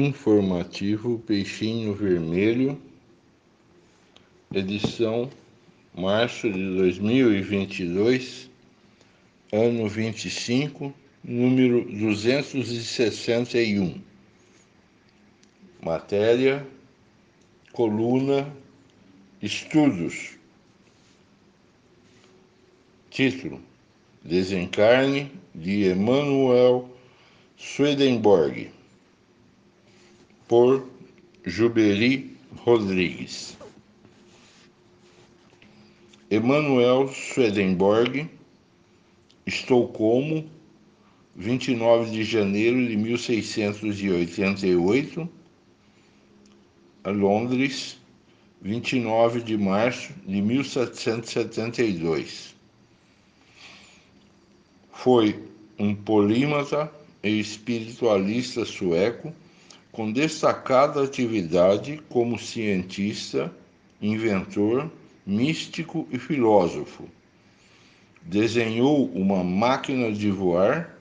informativo Peixinho Vermelho, edição março de 2022, ano 25, número 261. Matéria, coluna, estudos. Título: Desencarne de Emanuel Swedenborg por Juberi Rodrigues. Emanuel Swedenborg, Estocolmo, 29 de janeiro de 1688, Londres, 29 de março de 1772. Foi um polímata e espiritualista sueco com destacada atividade como cientista, inventor, místico e filósofo. Desenhou uma máquina de voar,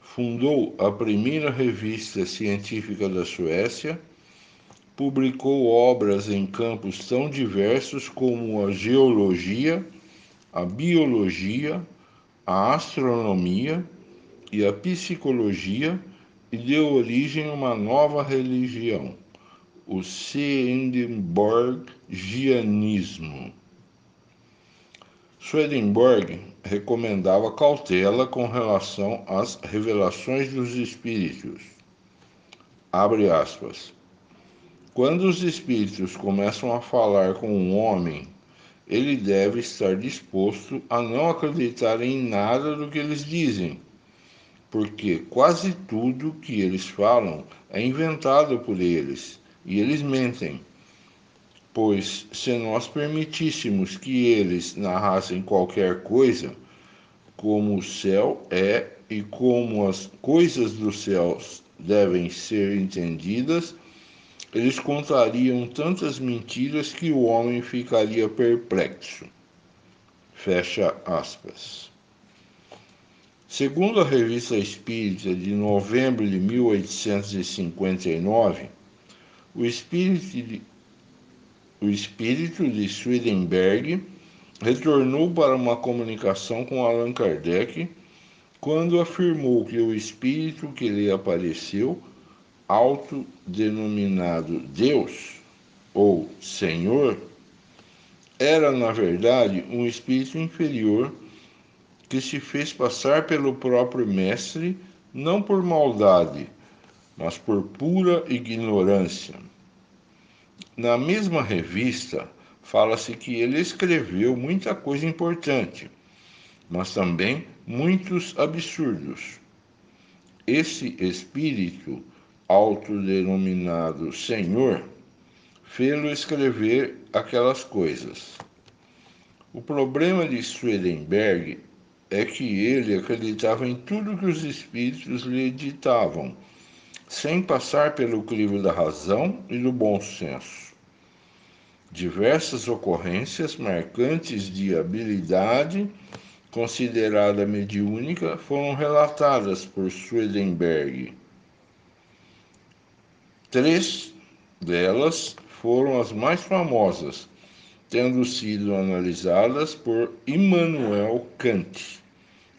fundou a primeira revista científica da Suécia, publicou obras em campos tão diversos como a geologia, a biologia, a astronomia e a psicologia e deu origem a uma nova religião, o Swedenborgianismo. Swedenborg recomendava cautela com relação às revelações dos espíritos. Abre aspas. Quando os espíritos começam a falar com um homem, ele deve estar disposto a não acreditar em nada do que eles dizem porque quase tudo que eles falam é inventado por eles e eles mentem. Pois se nós permitíssemos que eles narrassem qualquer coisa, como o céu é e como as coisas dos céus devem ser entendidas, eles contariam tantas mentiras que o homem ficaria perplexo. Fecha aspas. Segundo a Revista Espírita de novembro de 1859, o espírito de, o espírito de Swedenberg retornou para uma comunicação com Allan Kardec quando afirmou que o espírito que lhe apareceu, autodenominado Deus ou Senhor, era na verdade um espírito inferior que se fez passar pelo próprio Mestre, não por maldade, mas por pura ignorância. Na mesma revista, fala-se que ele escreveu muita coisa importante, mas também muitos absurdos. Esse espírito, autodenominado Senhor, fê-lo escrever aquelas coisas. O problema de Swedenberg é que ele acreditava em tudo que os espíritos lhe ditavam, sem passar pelo crivo da razão e do bom senso. Diversas ocorrências marcantes de habilidade considerada mediúnica foram relatadas por Swedenberg. Três delas foram as mais famosas, tendo sido analisadas por Immanuel Kant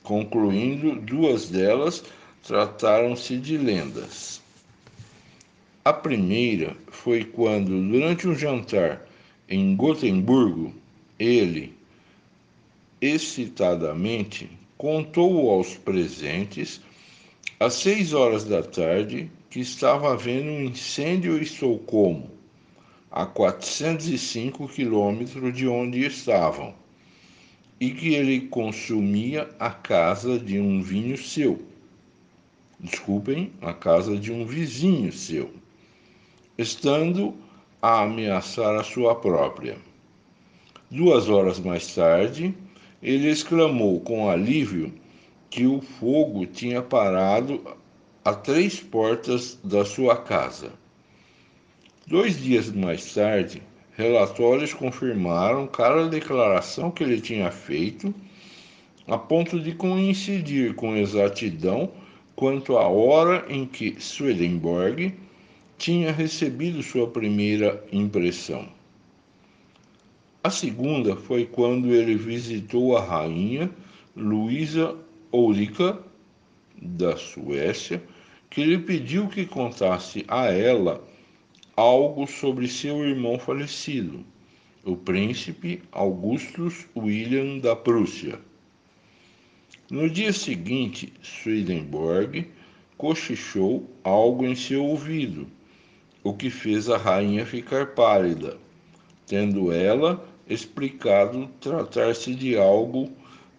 concluindo duas delas trataram-se de lendas. A primeira foi quando, durante um jantar em Gotemburgo, ele, excitadamente, contou aos presentes, às seis horas da tarde, que estava havendo um incêndio em Estocolmo, a 405 quilômetros de onde estavam e que ele consumia a casa de um vinho seu. Desculpem, a casa de um vizinho seu, estando a ameaçar a sua própria. Duas horas mais tarde, ele exclamou com alívio que o fogo tinha parado a três portas da sua casa. Dois dias mais tarde, Relatórios confirmaram cada declaração que ele tinha feito, a ponto de coincidir com exatidão quanto à hora em que Swedenborg tinha recebido sua primeira impressão. A segunda foi quando ele visitou a rainha Luísa Ulrica da Suécia, que lhe pediu que contasse a ela algo sobre seu irmão falecido, o príncipe Augustus William da Prússia. No dia seguinte, Swedenborg cochichou algo em seu ouvido, o que fez a rainha ficar pálida, tendo ela explicado tratar-se de algo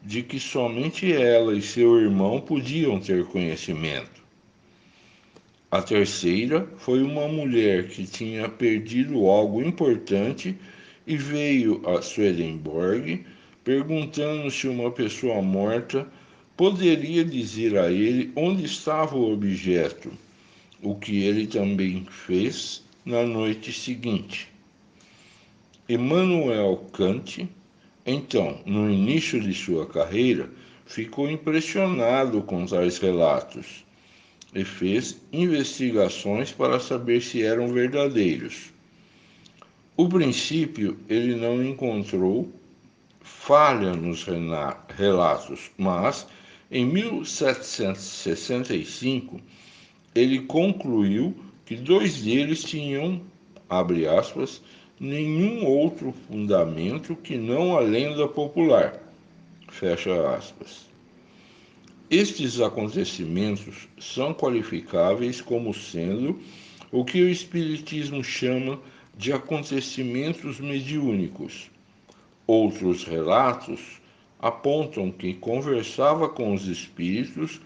de que somente ela e seu irmão podiam ter conhecimento. A terceira foi uma mulher que tinha perdido algo importante e veio a Swedenborg perguntando se uma pessoa morta poderia dizer a ele onde estava o objeto, o que ele também fez na noite seguinte. Emmanuel Kant, então, no início de sua carreira, ficou impressionado com tais relatos e fez investigações para saber se eram verdadeiros. O princípio, ele não encontrou falha nos relatos, mas em 1765 ele concluiu que dois deles tinham, abre aspas, nenhum outro fundamento que não a lenda popular, fecha aspas. Estes acontecimentos são qualificáveis como sendo o que o Espiritismo chama de acontecimentos mediúnicos. Outros relatos apontam que conversava com os espíritos,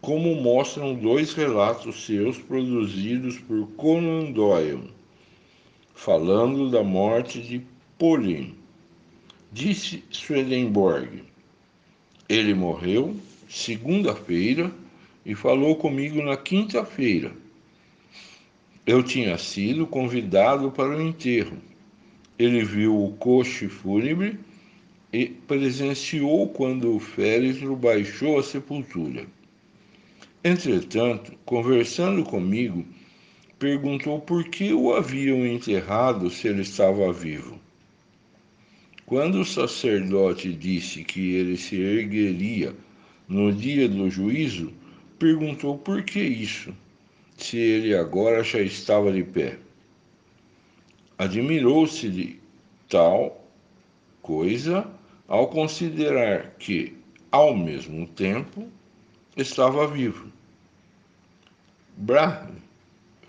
como mostram dois relatos seus produzidos por Conan Doyle, falando da morte de Pauline. Disse Swedenborg: Ele morreu segunda-feira e falou comigo na quinta-feira. Eu tinha sido convidado para o enterro. Ele viu o coche fúnebre e presenciou quando o féretro baixou a sepultura. Entretanto, conversando comigo, perguntou por que o haviam enterrado se ele estava vivo. Quando o sacerdote disse que ele se ergueria no dia do juízo, perguntou por que isso, se ele agora já estava de pé. Admirou-se de tal coisa ao considerar que, ao mesmo tempo, estava vivo. Brahm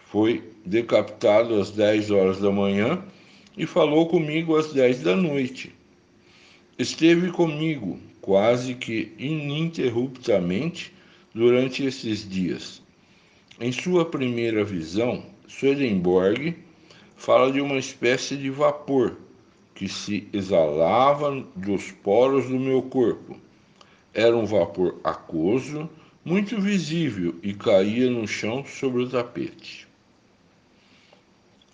foi decapitado às 10 horas da manhã e falou comigo às 10 da noite. Esteve comigo quase que ininterruptamente durante esses dias. Em sua primeira visão, Swedenborg fala de uma espécie de vapor que se exalava dos poros do meu corpo. Era um vapor aquoso, muito visível e caía no chão sobre o tapete.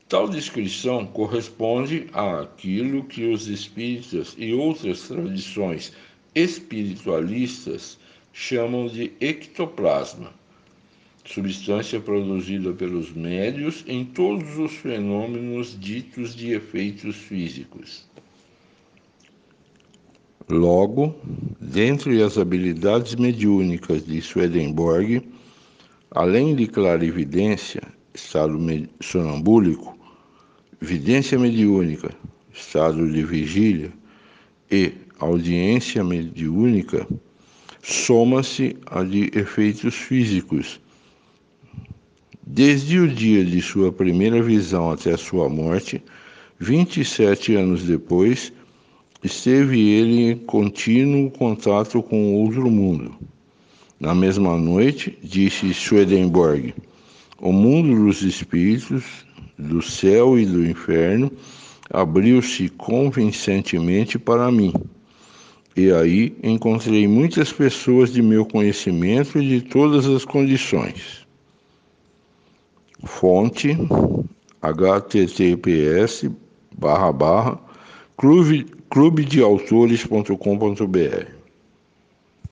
Tal descrição corresponde àquilo que os espíritas e outras tradições espiritualistas chamam de ectoplasma, substância produzida pelos médios em todos os fenômenos ditos de efeitos físicos. Logo, dentre as habilidades mediúnicas de Swedenborg, além de clarividência, estado sonambúlico, vidência mediúnica, estado de vigília e audiência mediúnica soma-se a de efeitos físicos. Desde o dia de sua primeira visão até sua morte, 27 anos depois, esteve ele em contínuo contato com outro mundo. Na mesma noite, disse Swedenborg, o mundo dos espíritos, do céu e do inferno, abriu-se convincentemente para mim. E aí encontrei muitas pessoas de meu conhecimento e de todas as condições. Fonte https barra barra clube, clubedeautores.com.br